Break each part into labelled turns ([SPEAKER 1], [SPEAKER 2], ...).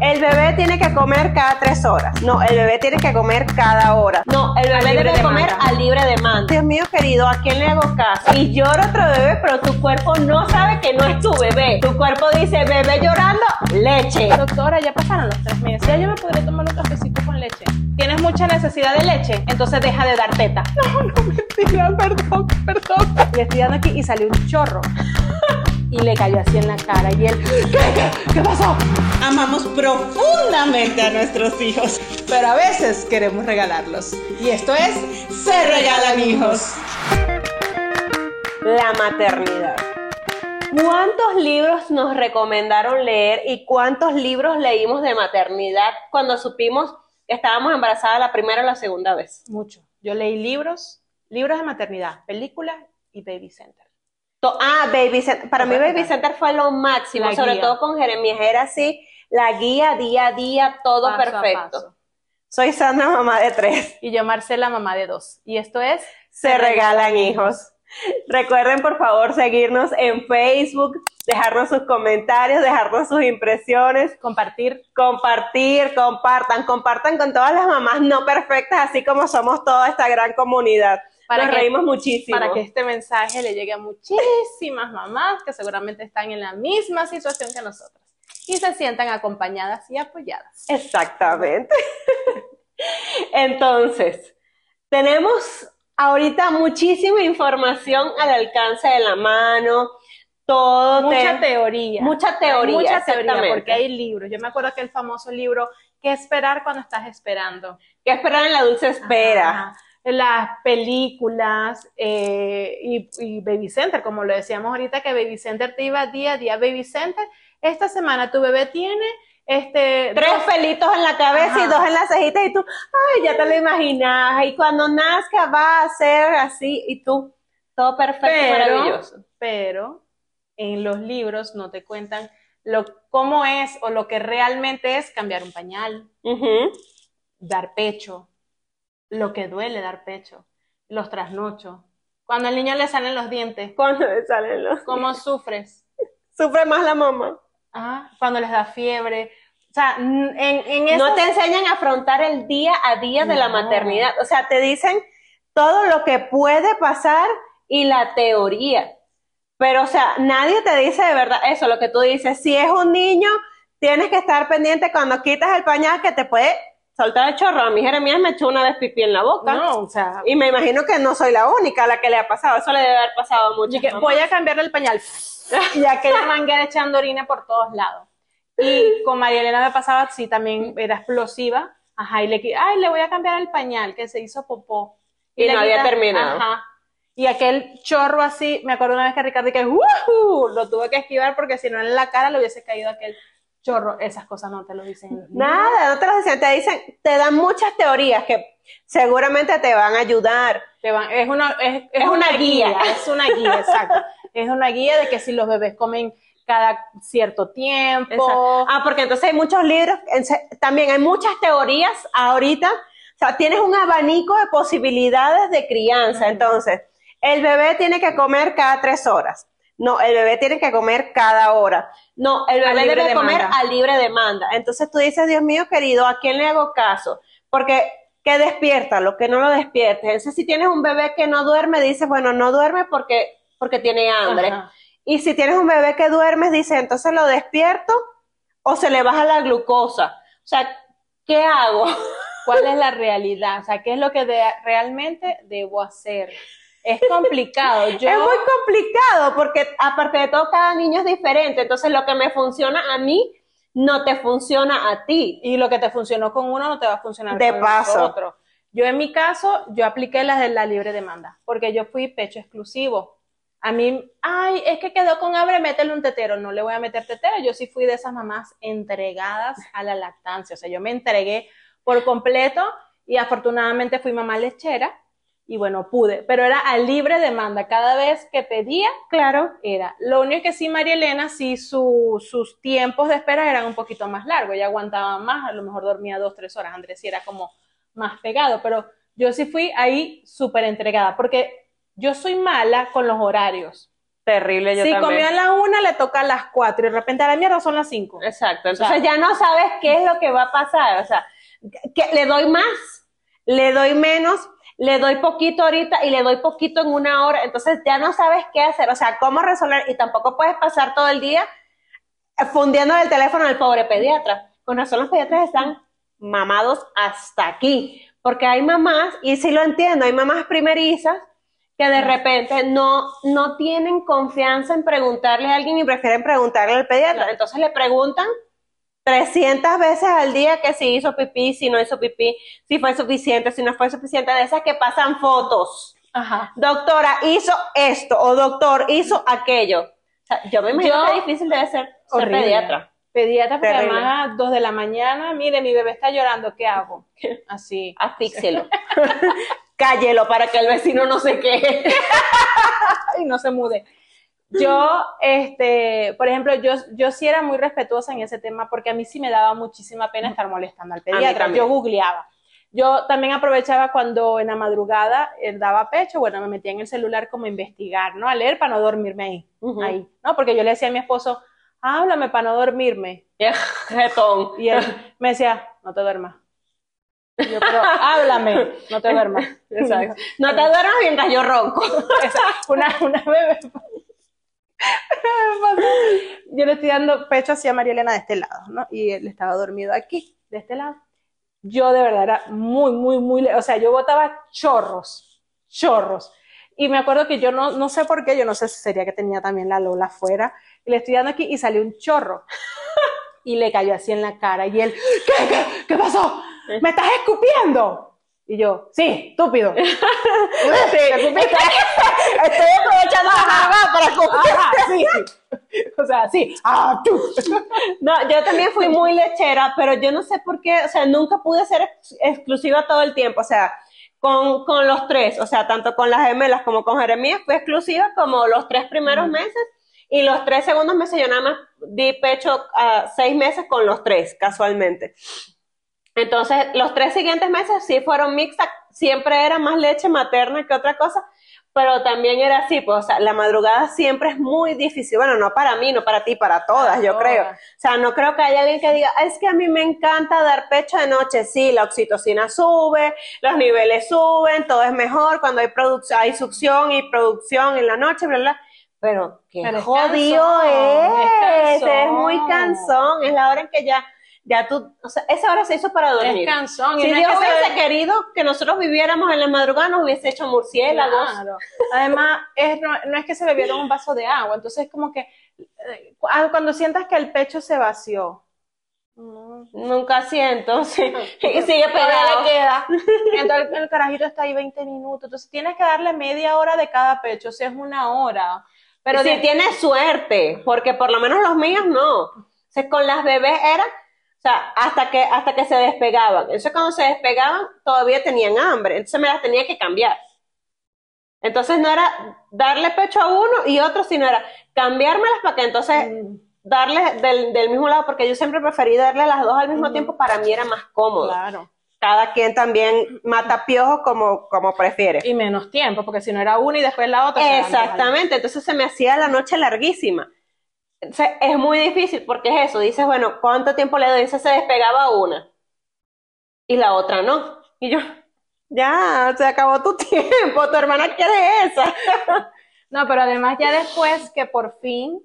[SPEAKER 1] El bebé tiene que comer cada tres horas. No, el bebé tiene que comer cada hora. No, el bebé debe de comer a libre demanda. Dios mío querido, ¿a quién le hago caso? Y llora otro bebé, pero tu cuerpo no sabe que no es tu bebé. Tu cuerpo dice, bebé llorando, leche.
[SPEAKER 2] Doctora, ya pasaron los tres meses. Ya yo me podría tomar un cafecito con leche. Tienes mucha necesidad de leche, entonces deja de dar teta.
[SPEAKER 1] No, no, mentira, perdón, perdón.
[SPEAKER 2] Le estoy dando aquí y salió un chorro. y le cayó así en la cara. Y él, ¿qué, qué, qué pasó?
[SPEAKER 3] Amamos profundamente a nuestros hijos, pero a veces queremos regalarlos. Y esto es Se Regalan Hijos.
[SPEAKER 1] La maternidad. ¿Cuántos libros nos recomendaron leer y cuántos libros leímos de maternidad cuando supimos que estábamos embarazadas la primera o la segunda vez?
[SPEAKER 2] Mucho. Yo leí libros, libros de maternidad, películas y Baby Center.
[SPEAKER 1] Ah, Baby Center. Para mí Baby Center fue lo máximo,
[SPEAKER 2] La
[SPEAKER 1] sobre
[SPEAKER 2] guía.
[SPEAKER 1] todo con Jeremías. Era así, la guía día a día, todo
[SPEAKER 2] Paso
[SPEAKER 1] perfecto. Soy Sandra, mamá de tres.
[SPEAKER 2] Y yo, Marcela, mamá de dos. Y esto es
[SPEAKER 1] Se regalan hijos. Recuerden, por favor, seguirnos en Facebook, dejarnos sus comentarios, dejarnos sus impresiones,
[SPEAKER 2] compartir,
[SPEAKER 1] compartir, compartan, compartan con todas las mamás no perfectas, así como somos toda esta gran comunidad. Nos
[SPEAKER 2] que-
[SPEAKER 1] reímos muchísimo.
[SPEAKER 2] Para que este mensaje le llegue a muchísimas mamás que seguramente están en la misma situación que nosotras y se sientan acompañadas y apoyadas.
[SPEAKER 1] Exactamente. Entonces, tenemos ahorita muchísima información al alcance de la mano, todo.
[SPEAKER 2] Mucha
[SPEAKER 1] te-
[SPEAKER 2] teoría.
[SPEAKER 1] Mucha teoría,
[SPEAKER 2] Hay mucha teoría, porque hay libros. Yo me acuerdo que el famoso libro ¿Qué esperar cuando estás esperando?
[SPEAKER 1] ¿Qué esperar en la dulce espera?
[SPEAKER 2] Ajá. Las películas eh, y, y Baby Center, como lo decíamos ahorita, que Baby Center te iba día a día. Baby Center, esta semana tu bebé tiene este,
[SPEAKER 1] Tres
[SPEAKER 2] dos-
[SPEAKER 1] pelitos en la cabeza y dos en las cejitas y tú, ay, ya te lo imaginas. Y cuando nazca va a ser así y tú, todo perfecto,
[SPEAKER 2] pero,
[SPEAKER 1] maravilloso.
[SPEAKER 2] pero en los libros no te cuentan lo, cómo es o lo que realmente es cambiar un pañal, dar pecho, lo que duele dar pecho, los trasnochos, cuando al niño le salen los dientes,
[SPEAKER 1] Cuando le salen los...
[SPEAKER 2] cómo sufres,
[SPEAKER 1] Sufre más la mamá.
[SPEAKER 2] Ah, cuando les da fiebre, o sea, en, en
[SPEAKER 1] No
[SPEAKER 2] esas-
[SPEAKER 1] te enseñan a afrontar el día a día de la
[SPEAKER 2] No.
[SPEAKER 1] maternidad. O sea, te dicen todo lo que puede pasar y la teoría. Pero, o sea, nadie te dice de verdad eso, lo que tú dices. Si es un niño, tienes que estar pendiente cuando quitas el pañal que te puede soltar el chorro. A mi Jeremías me echó una vez pipí en la boca.
[SPEAKER 2] no, o sea,
[SPEAKER 1] Y me imagino que no soy la única a la que le ha pasado. Eso le debe haber pasado a muchas
[SPEAKER 2] que voy a cambiarle el pañal. Y aquella manguera echando orina por todos lados. Y con María Elena me pasaba, sí, también era explosiva. Ajá, y le, ay, le voy a cambiar el pañal, que se hizo popó.
[SPEAKER 1] Y
[SPEAKER 2] le
[SPEAKER 1] no había terminado.
[SPEAKER 2] Ajá. Y aquel chorro así, me acuerdo una vez que Ricardo que ¡Woohoo! lo tuve que esquivar porque si no en la cara le hubiese caído aquel chorro. Esas cosas no te lo dicen.
[SPEAKER 1] Nada, no te lo dicen. Te dicen, te dan muchas teorías que seguramente te van a ayudar.
[SPEAKER 2] Te van- es una, es,
[SPEAKER 1] Es una guía.
[SPEAKER 2] Es una guía, exacto. Es una guía de que si los bebés comen cada cierto tiempo.
[SPEAKER 1] Exacto. Ah, porque entonces hay muchos libros, también hay muchas teorías ahorita. O sea, tienes un abanico de posibilidades de crianza. Entonces, el bebé tiene que comer cada tres horas. No, el bebé tiene que comer cada hora. No, el bebé debe comer
[SPEAKER 2] demanda.
[SPEAKER 1] a libre demanda. Entonces tú dices, Dios mío querido, ¿a quién le hago caso? Porque que despierta, lo que no lo despiertes. Entonces, si tienes un bebé que no duerme, dices, bueno, no duerme porque, porque tiene hambre.
[SPEAKER 2] Ajá.
[SPEAKER 1] Y si tienes un bebé que duerme, dice, entonces lo despierto o se le baja la glucosa. O sea, ¿qué hago?
[SPEAKER 2] ¿Cuál es la realidad? O sea, ¿qué es lo que de- realmente debo hacer? Es complicado. Yo,
[SPEAKER 1] Es muy complicado porque aparte de todo cada niño es diferente, entonces lo que me funciona a mí no te funciona a ti.
[SPEAKER 2] y lo que te funcionó con uno no te va a funcionar
[SPEAKER 1] De
[SPEAKER 2] con
[SPEAKER 1] paso.
[SPEAKER 2] los otros. Yo en mi caso, yo apliqué las de la libre demanda, porque yo fui pecho exclusivo. A mí, ay, es que quedó con hambre, métele un tetero. No le voy a meter tetero. Yo sí fui de esas mamás entregadas a la lactancia. O sea, yo me entregué por completo y afortunadamente fui mamá lechera y bueno, pude. Pero era a libre demanda. Cada vez que pedía,
[SPEAKER 1] Claro.
[SPEAKER 2] era. Lo único que sí, María Elena, sí su- sus tiempos de espera eran un poquito más largos. Ella aguantaba más, a lo mejor dormía dos, tres horas. Andrés sí era como más pegado, pero yo sí fui ahí súper entregada, porque yo soy mala con los horarios.
[SPEAKER 1] Terrible, yo
[SPEAKER 2] si
[SPEAKER 1] también.
[SPEAKER 2] comió a la una, le toca a las cuatro y de repente a la mierda son las cinco.
[SPEAKER 1] Exacto, entonces
[SPEAKER 2] sea-
[SPEAKER 1] ya no sabes qué es lo que va a pasar, o sea, que le doy más, le doy menos, le doy poquito ahorita y le doy poquito en una hora, entonces ya no sabes qué hacer, o sea, cómo resolver y tampoco puedes pasar todo el día fundiendo el teléfono al pobre pediatra. Con razón los pediatras están mamados hasta aquí, porque hay mamás, y sí lo entiendo, hay mamás primerizas que de repente no, no tienen confianza en preguntarle a alguien y prefieren preguntarle al pediatra. Entonces le preguntan 300 veces al día que si hizo pipí, si no hizo pipí, si fue suficiente, si no fue suficiente, de esas que pasan fotos.
[SPEAKER 2] Ajá.
[SPEAKER 1] Doctora, hizo esto, o doctor, hizo aquello. O sea, yo me imagino que difícil debe ser ser pediatra.
[SPEAKER 2] Pediatra, porque
[SPEAKER 1] Terrible.
[SPEAKER 2] además a dos de la mañana, mire, mi bebé está llorando, ¿qué hago? Así.
[SPEAKER 1] Asfíxielo. Cállelo para que el vecino no se queje.
[SPEAKER 2] y no se mude. Yo, este, por ejemplo, yo, yo sí era muy respetuosa en ese tema porque a mí sí me daba muchísima pena estar molestando al pediatra. Yo googleaba. Yo también aprovechaba cuando en la madrugada él daba pecho, bueno, me metía en el celular como a investigar, ¿no? A leer para no dormirme ahí, ¿no? Porque yo le decía a mi esposo, háblame para no dormirme.
[SPEAKER 1] Qué jetón.
[SPEAKER 2] Y él me decía, no te duermas. Yo, pero háblame, no te duermas.
[SPEAKER 1] Exacto. No te duermas mientras yo ronco.
[SPEAKER 2] Una, una bebé. Yo le estoy dando pecho hacia María Elena de este lado, ¿no? Y él estaba dormido aquí, de este lado. Yo de verdad era muy, muy, muy, o sea, yo botaba chorros, chorros. Y me acuerdo que yo no, no sé por qué, yo no sé si sería que tenía también la Lola afuera, y le estoy dando aquí y salió un chorro. Y le cayó así en la cara. Y él, ¿qué, qué, qué pasó? ¿Me estás escupiendo? Y yo, sí, estúpido.
[SPEAKER 1] Sí. Estoy aprovechando la para comer.
[SPEAKER 2] Sí. O sea, sí. Ah, tú.
[SPEAKER 1] No, yo también fui muy lechera, pero yo no sé por qué, o sea, nunca pude ser ex- exclusiva todo el tiempo, o sea, con, con los tres, o sea, tanto con las gemelas como con Jeremías, fui exclusiva como los tres primeros meses y los tres segundos meses yo nada más di pecho a seis meses con los tres, casualmente. Entonces, los tres siguientes meses sí fueron mixtas, siempre era más leche materna que otra cosa, pero también era así, pues, o sea, la madrugada siempre es muy difícil, bueno, no para mí, no para ti, para todas,
[SPEAKER 2] Para
[SPEAKER 1] yo creo. O sea, no creo que haya alguien que diga, "Ah, es que a mí me encanta dar pecho de noche. Sí, la oxitocina sube, los niveles suben, todo es mejor cuando hay, produc- hay succión y producción en la noche, bla, bla. Pero qué
[SPEAKER 2] Pero es
[SPEAKER 1] jodido
[SPEAKER 2] cansón,
[SPEAKER 1] es,
[SPEAKER 2] es
[SPEAKER 1] es muy
[SPEAKER 2] cansón,
[SPEAKER 1] es la hora en que ya, ya tú, o sea, esa hora se hizo para dormir.
[SPEAKER 2] Es
[SPEAKER 1] Si
[SPEAKER 2] no es
[SPEAKER 1] Dios
[SPEAKER 2] que
[SPEAKER 1] hubiese querido que nosotros viviéramos en la madrugada, nos hubiese hecho murciélagos.
[SPEAKER 2] Claro. Además, es, no, no es que se bebieron un vaso de agua, entonces como que eh, ah, cuando sientas que el pecho se vació. mm,
[SPEAKER 1] Nunca siento, sí. y sigue pegado.
[SPEAKER 2] le queda. Entonces el, carajito está ahí 20 minutos, entonces tienes que darle media hora de cada pecho, o sea, es una hora. Pero
[SPEAKER 1] Pero si
[SPEAKER 2] de-
[SPEAKER 1] tienes suerte, porque por lo menos los míos no. O sea, con las bebés era, o sea, hasta que, hasta que se despegaban. Entonces cuando se despegaban todavía tenían hambre, entonces me las tenía que cambiar. Entonces no era darle pecho a uno y otro, sino era cambiármelas para que entonces
[SPEAKER 2] Mm,
[SPEAKER 1] darle del, del mismo lado, porque yo siempre preferí darle las dos al mismo tiempo, para mí era más cómodo.
[SPEAKER 2] claro.
[SPEAKER 1] Cada quien también mata piojos como, como prefiere.
[SPEAKER 2] Y menos tiempo, porque si no era una y después la otra.
[SPEAKER 1] Exactamente, entonces se me hacía la noche larguísima. Es muy difícil porque es eso, dices, bueno, ¿cuánto tiempo le doy? Dice, se despegaba una y la otra no. Y yo, ya, se acabó tu tiempo, tu hermana quiere esa.
[SPEAKER 2] No, pero además ya después que por fin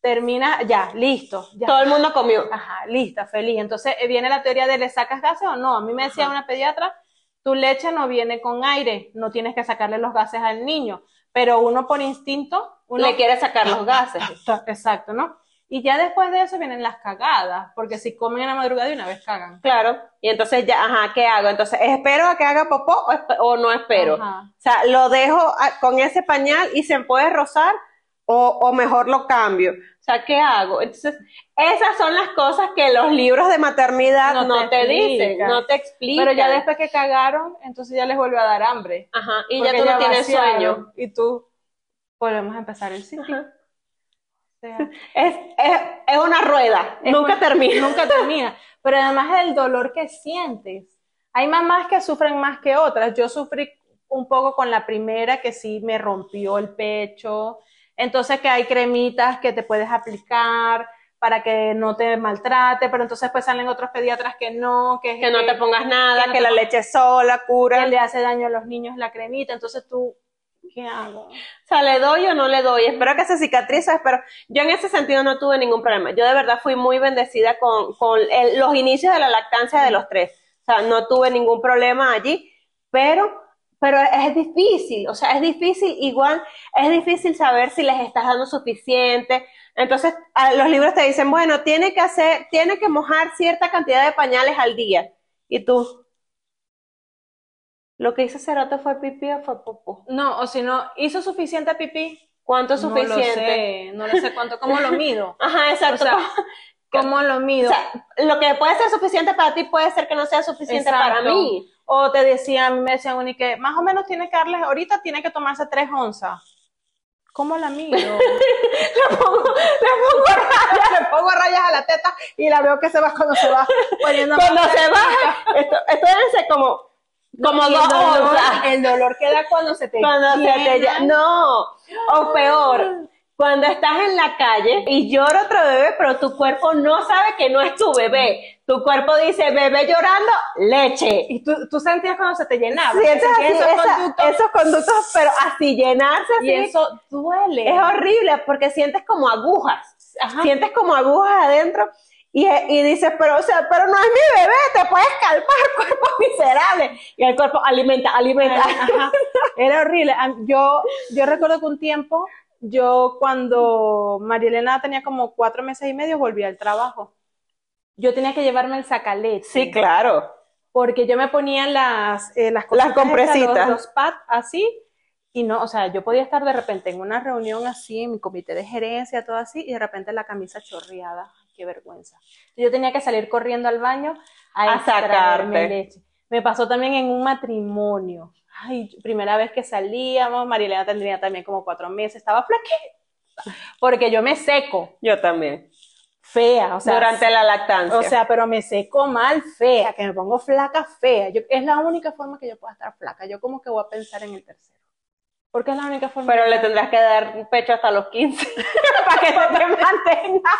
[SPEAKER 2] termina, ya, listo, ya.
[SPEAKER 1] Todo el mundo comió.
[SPEAKER 2] Ajá, lista, feliz. Entonces eh, viene la teoría de le sacas gases o no. A mí me decía una pediatra tu leche no viene con aire, no tienes que sacarle los gases al niño, pero uno por instinto, uno
[SPEAKER 1] Le quiere sacar los gases.
[SPEAKER 2] Exacto, ¿no? Y ya después de eso vienen las cagadas, porque si comen en la madrugada de una vez cagan.
[SPEAKER 1] Claro. Y entonces ya, ajá, ¿qué hago? Entonces, ¿espero a que haga popó o, no espero?
[SPEAKER 2] Ajá.
[SPEAKER 1] O sea, ¿lo dejo a- con ese pañal y se puede rozar o, o mejor lo cambio? O sea, ¿qué hago? Entonces, esas son las cosas que los libros de maternidad no,
[SPEAKER 2] No
[SPEAKER 1] te,
[SPEAKER 2] te
[SPEAKER 1] dicen, no te explican.
[SPEAKER 2] Pero ya después que cagaron, entonces ya les vuelve a dar hambre.
[SPEAKER 1] Ajá, y ya tú no tienes
[SPEAKER 2] vaciaron,
[SPEAKER 1] sueño.
[SPEAKER 2] Y tú, volvemos a empezar el ciclo. O sea,
[SPEAKER 1] Es, es, es una rueda,
[SPEAKER 2] Es
[SPEAKER 1] nunca
[SPEAKER 2] un-
[SPEAKER 1] termina.
[SPEAKER 2] Nunca termina. Pero además el dolor que sientes. Hay mamás que sufren más que otras. Yo sufrí un poco con la primera que sí me rompió el pecho. Entonces que hay cremitas que te puedes aplicar para que no te maltrate, pero entonces pues salen otros pediatras que no, que,
[SPEAKER 1] Que no te pongas nada,
[SPEAKER 2] que no
[SPEAKER 1] que
[SPEAKER 2] te
[SPEAKER 1] la leche sola cura.
[SPEAKER 2] que le hace daño a los niños la cremita. Entonces tú, ¿qué hago?
[SPEAKER 1] O sea, ¿le doy o no le doy? Espero que se cicatrice, pero yo en ese sentido no tuve ningún problema. Yo de verdad fui muy bendecida con, con los inicios de la lactancia de los tres. O sea, no tuve ningún problema allí, pero, pero es difícil, o sea, es difícil, igual, es difícil saber si les estás dando suficiente. Entonces, los libros te dicen, bueno, tiene que hacer, tiene que mojar cierta cantidad de pañales al día. Y tú, lo que hizo Cerote fue pipí o fue popó.
[SPEAKER 2] No, o si no, ¿hizo suficiente pipí?
[SPEAKER 1] ¿Cuánto es
[SPEAKER 2] No
[SPEAKER 1] suficiente?
[SPEAKER 2] lo sé, no lo sé cuánto, ¿cómo lo mido?
[SPEAKER 1] Ajá, exacto.
[SPEAKER 2] O sea, ¿Cómo lo
[SPEAKER 1] O
[SPEAKER 2] mido?
[SPEAKER 1] sea, lo que puede ser suficiente para ti puede ser que no sea suficiente para mí.
[SPEAKER 2] O te decía, a mí me decían, Uni, que más o menos tiene que darles, ahorita tiene que tomarse tres onzas. ¿Cómo la mido?
[SPEAKER 1] Le pongo, le pongo rayas, le pongo rayas a la teta
[SPEAKER 2] y la veo que se va cuando se va poniendo
[SPEAKER 1] cuando se baja. Esto, esto debe ser como, como dos
[SPEAKER 2] el dolor,
[SPEAKER 1] onzas.
[SPEAKER 2] el dolor que da cuando se te
[SPEAKER 1] Cuando se te
[SPEAKER 2] llena.
[SPEAKER 1] No, o peor, cuando estás en la calle y llora otro bebé, pero tu cuerpo no sabe que no es tu bebé. Tu cuerpo dice, bebé llorando, leche.
[SPEAKER 2] Y tú, tú sentías cuando se te llenaba.
[SPEAKER 1] Sientes así,
[SPEAKER 2] esos
[SPEAKER 1] esa-
[SPEAKER 2] conductos,
[SPEAKER 1] esos conductos, pero así llenarse así.
[SPEAKER 2] y eso duele.
[SPEAKER 1] Es horrible porque sientes como agujas.
[SPEAKER 2] Ajá.
[SPEAKER 1] Sientes como agujas adentro y, y dices, pero, o sea, pero no es mi bebé, te puedes calmar, cuerpo miserable. Y el cuerpo alimenta, alimenta.
[SPEAKER 2] Ajá. Era horrible. Am- Yo, yo recuerdo que un tiempo, yo cuando María Elena tenía como cuatro meses y medio, volví al trabajo. Yo tenía que llevarme el sacaleche.
[SPEAKER 1] Sí, claro.
[SPEAKER 2] Porque yo me ponía las, eh, las,
[SPEAKER 1] Las
[SPEAKER 2] cositas estas,
[SPEAKER 1] compresitas.
[SPEAKER 2] Los, los pads así. Y no, o sea, yo podía estar de repente en una reunión así, en mi comité de gerencia, todo así, y de repente la camisa chorreada. Qué vergüenza. Yo tenía que salir corriendo al baño a,
[SPEAKER 1] A sacarte.
[SPEAKER 2] leche. Me pasó también en un matrimonio. Ay, primera vez que salíamos, Marilena tendría también como cuatro meses, estaba flaquita. Porque yo me seco,
[SPEAKER 1] Yo también.
[SPEAKER 2] fea, o sea,
[SPEAKER 1] Durante la lactancia.
[SPEAKER 2] o sea, pero me seco mal, fea, que me pongo flaca, fea. Yo, es la única forma que yo pueda estar flaca. Yo como que voy a pensar en el tercero. Porque es la única forma.
[SPEAKER 1] pero le tendrás que dar pecho hasta los 15 para que se te mantenga.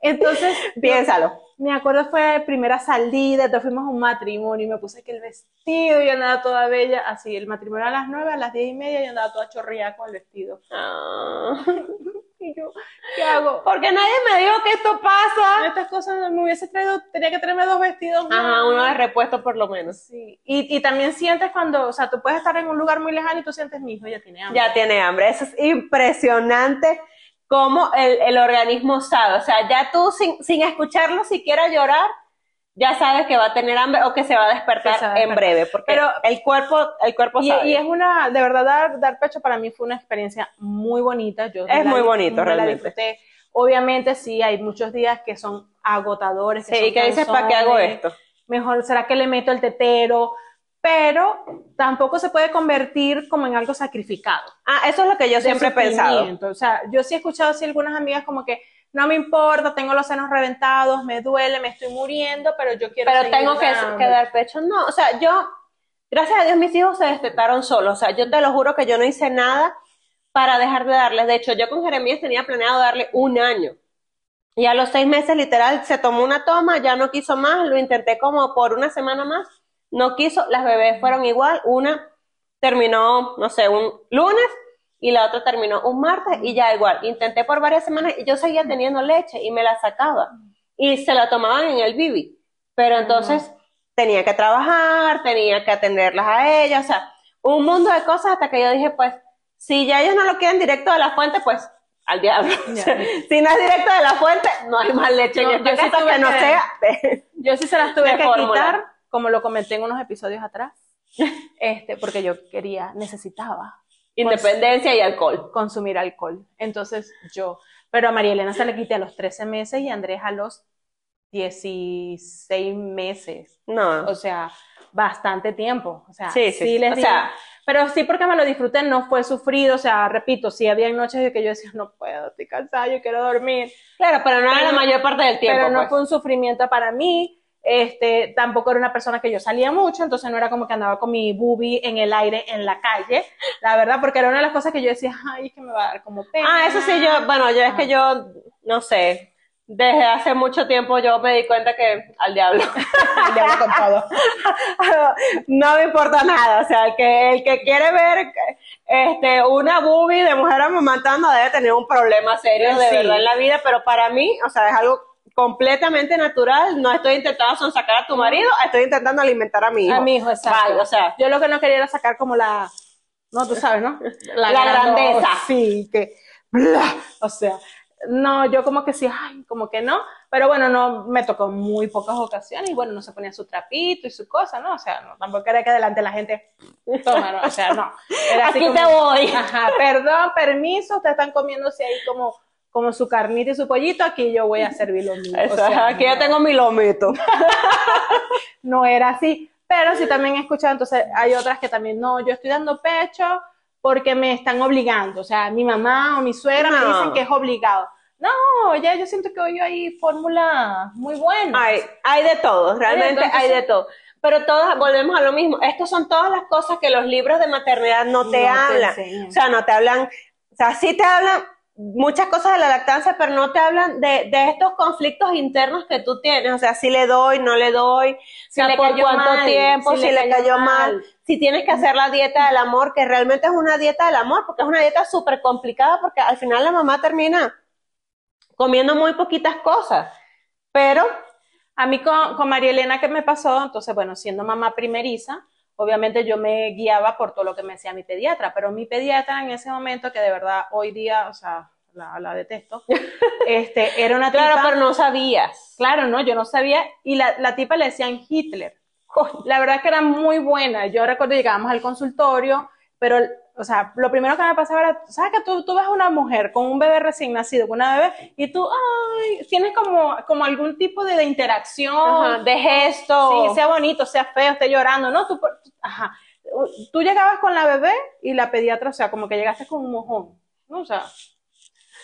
[SPEAKER 2] Entonces,
[SPEAKER 1] Piénsalo.
[SPEAKER 2] me acuerdo fue primera salida, entonces fuimos a un matrimonio y me puse que el vestido y andaba toda bella, así, el matrimonio a las nueve, a las diez y media yo andaba toda chorreada con el vestido.
[SPEAKER 1] Ah.
[SPEAKER 2] Y yo, ¿qué hago?
[SPEAKER 1] Porque nadie me dijo que esto pasa.
[SPEAKER 2] Estas cosas me hubiese traído, tenía que traerme dos vestidos más.
[SPEAKER 1] Ajá, uno de repuesto por lo menos.
[SPEAKER 2] Sí, y, y también sientes cuando, o sea, tú puedes estar en un lugar muy lejano y tú sientes, mi hijo ya tiene hambre.
[SPEAKER 1] Ya tiene hambre. Eso es impresionante cómo el, el organismo sabe. O sea, ya tú sin, sin escucharlo siquiera llorar, ya sabes que va a tener hambre o que se va a despertar,
[SPEAKER 2] Que va a
[SPEAKER 1] en
[SPEAKER 2] despertar.
[SPEAKER 1] breve. Porque
[SPEAKER 2] Pero-
[SPEAKER 1] el cuerpo, el cuerpo
[SPEAKER 2] Y,
[SPEAKER 1] sabe.
[SPEAKER 2] y es una, de verdad, dar, dar pecho para mí fue una experiencia muy bonita. Yo
[SPEAKER 1] Es
[SPEAKER 2] la-
[SPEAKER 1] muy bonito,
[SPEAKER 2] la
[SPEAKER 1] realmente.
[SPEAKER 2] disfruté. Obviamente, sí, hay muchos días que son agotadores.
[SPEAKER 1] sí,
[SPEAKER 2] son
[SPEAKER 1] y que dices, ¿para qué hago
[SPEAKER 2] cansones.
[SPEAKER 1] esto?
[SPEAKER 2] Mejor será que le meto el tetero, pero tampoco se puede convertir como en algo sacrificado.
[SPEAKER 1] Ah, eso es lo que yo siempre he pensado.
[SPEAKER 2] O sea, yo sí he escuchado así algunas amigas como que no me importa, tengo los senos reventados, me duele, me estoy muriendo, pero yo quiero
[SPEAKER 1] Pero tengo que, que dar pecho. No, o sea, yo, gracias a Dios, mis hijos se destetaron solos. O sea, yo te lo juro que yo no hice nada para dejar de darles. De hecho, yo con Jeremías tenía planeado darle un año. Y a los seis meses, literal, se tomó una toma, ya no quiso más, lo intenté como por una semana más, no quiso, las bebés fueron igual, una terminó, no sé, un lunes y la otra terminó un martes y ya igual. Intenté por varias semanas y yo seguía teniendo leche y me la sacaba y se la tomaban en el bibi. Pero entonces tenía que trabajar, tenía que atenderlas a ellas, o sea, un mundo de cosas hasta que yo dije, pues, si ya ellos no lo quieren directo de la fuente, pues al diablo. si no es directo de la fuente, no hay más leche en esta casa que no sea.
[SPEAKER 2] yo sí se las tuve
[SPEAKER 1] de
[SPEAKER 2] que
[SPEAKER 1] fórmula.
[SPEAKER 2] quitar, como lo comenté en unos episodios atrás, este, porque yo quería, necesitaba
[SPEAKER 1] Independencia y alcohol.
[SPEAKER 2] consumir alcohol. Entonces yo, pero a María Elena se le quité a los 13 meses y a Andrés a los 16 meses.
[SPEAKER 1] No.
[SPEAKER 2] O sea, bastante tiempo. O sea,
[SPEAKER 1] Sí, sí.
[SPEAKER 2] les
[SPEAKER 1] O sea-
[SPEAKER 2] pero sí porque me lo disfruté, no fue sufrido. O sea, repito, sí había noches de que yo decía, no puedo, estoy cansada, yo quiero dormir.
[SPEAKER 1] Claro, pero no era la mayor parte del tiempo.
[SPEAKER 2] pero no
[SPEAKER 1] pues.
[SPEAKER 2] fue un sufrimiento para mí. Este, tampoco era una persona que yo salía mucho, entonces no era como que andaba con mi boobie en el aire en la calle, la verdad, porque era una de las cosas que yo decía, ay, que me va a dar como pena.
[SPEAKER 1] Ah, eso sí, yo, bueno, yo es que yo, no sé, desde hace mucho tiempo yo me di cuenta que al diablo.
[SPEAKER 2] El diablo con todo.
[SPEAKER 1] no me importa nada, o sea, el que, el que quiere ver este, una boobie de mujer amamantando debe tener un problema serio de
[SPEAKER 2] Sí.
[SPEAKER 1] verdad en la vida, pero para mí, o sea, es algo completamente natural, no estoy intentando sonsacar a tu marido, estoy intentando alimentar a mi hijo.
[SPEAKER 2] A mi hijo, exacto.
[SPEAKER 1] Vale, o sea,
[SPEAKER 2] Yo lo que no quería era sacar como la, no, tú sabes, ¿no?
[SPEAKER 1] La grandeza.
[SPEAKER 2] Sí, que, bla, o sea, no, yo como que sí, ay, como que no, pero bueno, no, me tocó muy pocas ocasiones y bueno, no se ponía su trapito y su cosa, ¿no? O sea, no, tampoco era que delante la gente, toma, ¿no? O sea, no. Era así
[SPEAKER 1] aquí
[SPEAKER 2] como-
[SPEAKER 1] te voy.
[SPEAKER 2] Ajá, perdón, permiso, ustedes están comiéndose ahí como, como su carnita y su pollito, aquí yo voy a servir lo mío. O sea,
[SPEAKER 1] aquí
[SPEAKER 2] no
[SPEAKER 1] tengo mi lomito.
[SPEAKER 2] no era así, pero sí también he escuchado, entonces hay otras que también, no, yo estoy dando pecho porque me están obligando, o sea, mi mamá o mi suegra me
[SPEAKER 1] No.
[SPEAKER 2] dicen que es obligado. No, ya yo siento que hoy hay fórmula muy buena.
[SPEAKER 1] Hay, hay de todo, realmente
[SPEAKER 2] entonces-
[SPEAKER 1] hay de todo. Pero todas, volvemos a lo mismo. Estas son todas las cosas que los libros de maternidad no te
[SPEAKER 2] No
[SPEAKER 1] hablan. o sea, no te hablan, o sea, sí te hablan muchas cosas de la lactancia, pero no te hablan de, de estos conflictos internos que tú tienes. O sea, si le doy, no le doy,
[SPEAKER 2] Si
[SPEAKER 1] o sea,
[SPEAKER 2] le
[SPEAKER 1] por
[SPEAKER 2] cayó
[SPEAKER 1] cuánto
[SPEAKER 2] mal,
[SPEAKER 1] tiempo,
[SPEAKER 2] si
[SPEAKER 1] si,
[SPEAKER 2] le
[SPEAKER 1] le
[SPEAKER 2] cayó
[SPEAKER 1] cayó
[SPEAKER 2] mal.
[SPEAKER 1] mal, si tienes que hacer la dieta del amor, que realmente es una dieta del amor, porque es una dieta súper complicada, porque al final la mamá termina comiendo muy poquitas cosas. Pero
[SPEAKER 2] A mí con, con María Elena, ¿qué me pasó? Entonces, bueno, siendo mamá primeriza, obviamente yo me guiaba por todo lo que me decía mi pediatra, pero mi pediatra en ese momento, que de verdad hoy día, o sea, la, la detesto, este, era una
[SPEAKER 1] Claro,
[SPEAKER 2] tipa-
[SPEAKER 1] pero no sabías.
[SPEAKER 2] Claro, no, yo no sabía. Y la, la tipa le decían Hitler. La verdad que era muy buena. Yo recuerdo llegábamos al consultorio, pero, o sea, lo primero que me pasaba era, ¿sabes que tú, tú ves una mujer con un bebé recién nacido, con una bebé, y tú, ay, tienes como, como algún tipo de, de interacción.
[SPEAKER 1] Ajá, de gesto.
[SPEAKER 2] Sí, sea bonito, sea feo, esté llorando, ¿no? Tú, ajá. Tú llegabas con la bebé y la pediatra, o sea, como que llegaste con un mojón, ¿no? O sea,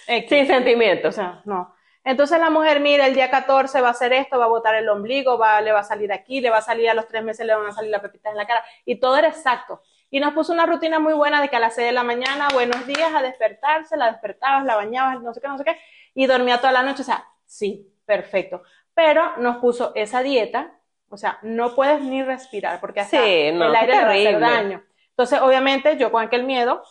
[SPEAKER 2] X.
[SPEAKER 1] Sin
[SPEAKER 2] O
[SPEAKER 1] sentimientos.
[SPEAKER 2] sea, no. Entonces la mujer, mira, el día 14 va a hacer esto, va a botar el ombligo, va, le va a salir aquí, le va a salir a los tres meses, le van a salir las pepitas en la cara. Y todo era exacto. Y nos puso una rutina muy buena de que a las 6 de la mañana, buenos días, a despertarse, la despertabas, la bañabas, no sé qué, no sé qué, y dormía toda la noche. O sea, sí, perfecto. Pero nos puso esa dieta, o sea, no puedes ni respirar porque hasta
[SPEAKER 1] Sí, no,
[SPEAKER 2] el aire va a hacer daño. Entonces, obviamente, yo con aquel miedo